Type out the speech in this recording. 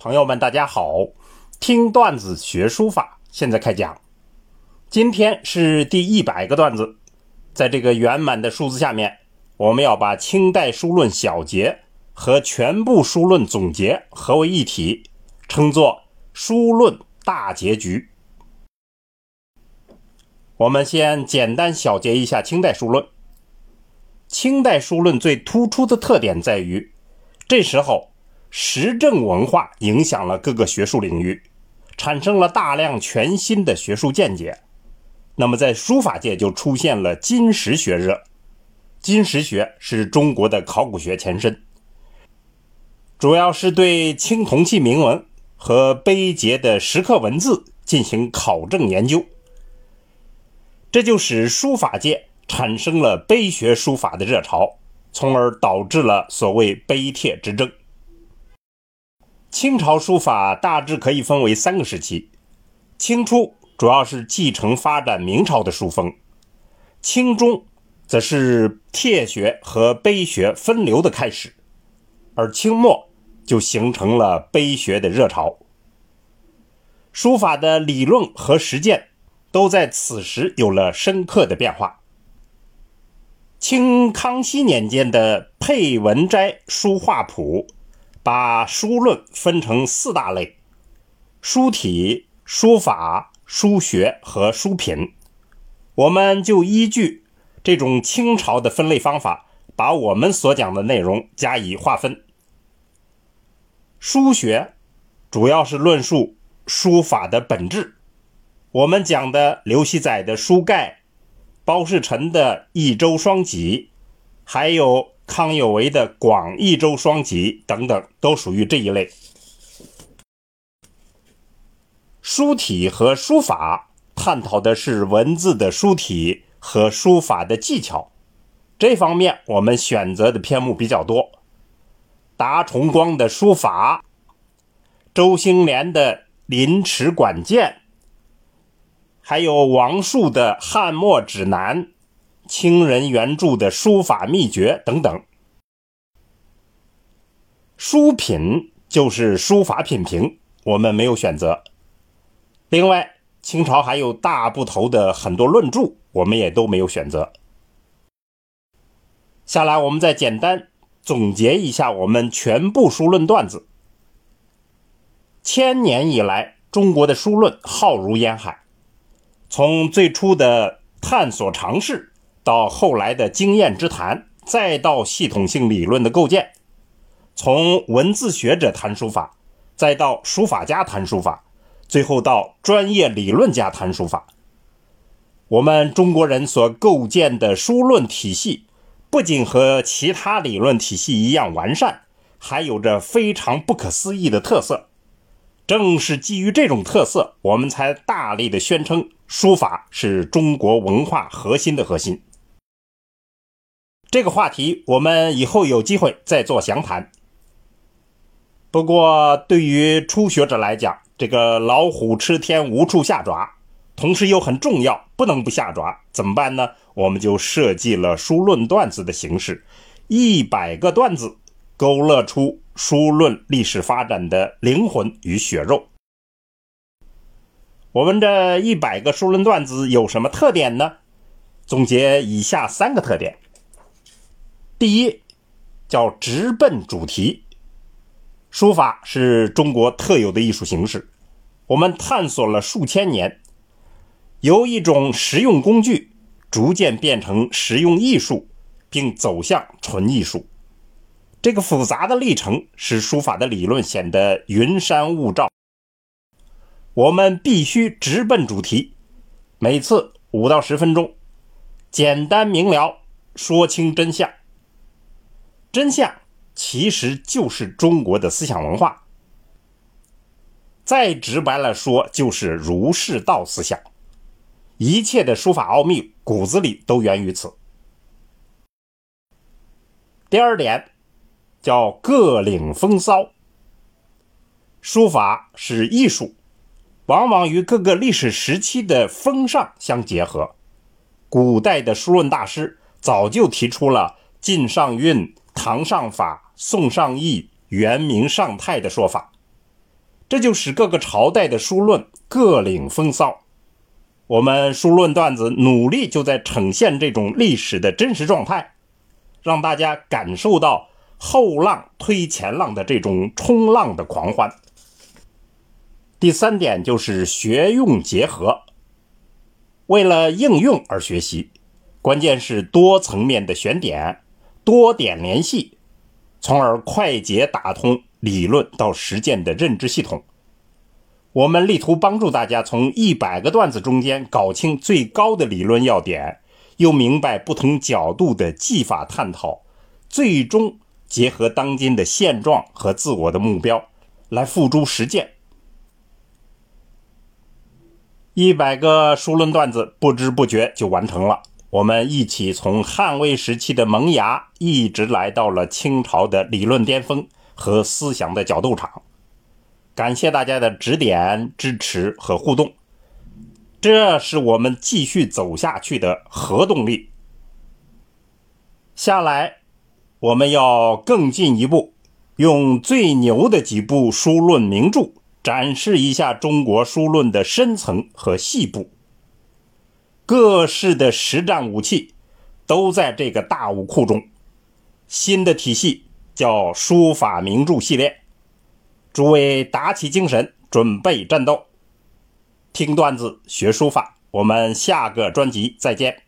朋友们，大家好！听段子学书法，现在开讲。今天是第一百个段子，在这个圆满的数字下面，我们要把清代书论小结和全部书论总结合为一体，称作书论大结局。我们先简单小结一下清代书论。清代书论最突出的特点在于，这时候。实证文化影响了各个学术领域，产生了大量全新的学术见解。那么，在书法界就出现了金石学热。金石学是中国的考古学前身，主要是对青铜器铭文和碑碣的石刻文字进行考证研究。这就使书法界产生了碑学书法的热潮，从而导致了所谓碑帖之争。清朝书法大致可以分为三个时期，清初主要是继承发展明朝的书风，清中则是帖学和碑学分流的开始，而清末就形成了碑学的热潮。书法的理论和实践都在此时有了深刻的变化。清康熙年间的《佩文斋书画谱》。把书论分成四大类：书体、书法、书学和书品。我们就依据这种清朝的分类方法，把我们所讲的内容加以划分。书学主要是论述书法的本质，我们讲的刘熙载的《书盖》，包世臣的《益州双戟》，还有。康有为的《广义州双集》等等，都属于这一类。书体和书法探讨的是文字的书体和书法的技巧，这方面我们选择的篇目比较多。达崇光的书法，周兴莲的《临池管见》，还有王树的《汉墨指南》。清人原著的书法秘诀等等，书品就是书法品评，我们没有选择。另外，清朝还有大部头的很多论著，我们也都没有选择。下来，我们再简单总结一下我们全部书论段子。千年以来，中国的书论浩如烟海，从最初的探索尝试。到后来的经验之谈，再到系统性理论的构建，从文字学者谈书法，再到书法家谈书法，最后到专业理论家谈书法。我们中国人所构建的书论体系，不仅和其他理论体系一样完善，还有着非常不可思议的特色。正是基于这种特色，我们才大力的宣称书法是中国文化核心的核心。这个话题我们以后有机会再做详谈。不过，对于初学者来讲，这个老虎吃天无处下爪，同时又很重要，不能不下爪，怎么办呢？我们就设计了书论段子的形式，一百个段子勾勒出书论历史发展的灵魂与血肉。我们这一百个书论段子有什么特点呢？总结以下三个特点。第一，叫直奔主题。书法是中国特有的艺术形式，我们探索了数千年，由一种实用工具逐渐变成实用艺术，并走向纯艺术。这个复杂的历程使书法的理论显得云山雾罩。我们必须直奔主题，每次五到十分钟，简单明了，说清真相。真相其实就是中国的思想文化，再直白了说，就是儒释道思想。一切的书法奥秘骨子里都源于此。第二点叫各领风骚。书法是艺术，往往与各个历史时期的风尚相结合。古代的书论大师早就提出了晋上韵。唐上法、宋上意、元明上泰的说法，这就使各个朝代的书论各领风骚。我们书论段子努力就在呈现这种历史的真实状态，让大家感受到后浪推前浪的这种冲浪的狂欢。第三点就是学用结合，为了应用而学习，关键是多层面的选点，多点联系，从而快捷打通理论到实践的认知系统。我们力图帮助大家从一百个段子中间搞清最高的理论要点，又明白不同角度的技法探讨，最终结合当今的现状和自我的目标来付诸实践。一百个书论段子不知不觉就完成了，我们一起从汉魏时期的萌芽，一直来到了清朝的理论巅峰和思想的角斗场。感谢大家的指点、支持和互动，这是我们继续走下去的核动力。下来，我们要更进一步，用最牛的几部书论名著，展示一下中国书论的深层和细部。各式的实战武器都在这个大武库中。新的体系叫书法名著系列。诸位打起精神，准备战斗，听段子学书法。我们下个专辑再见。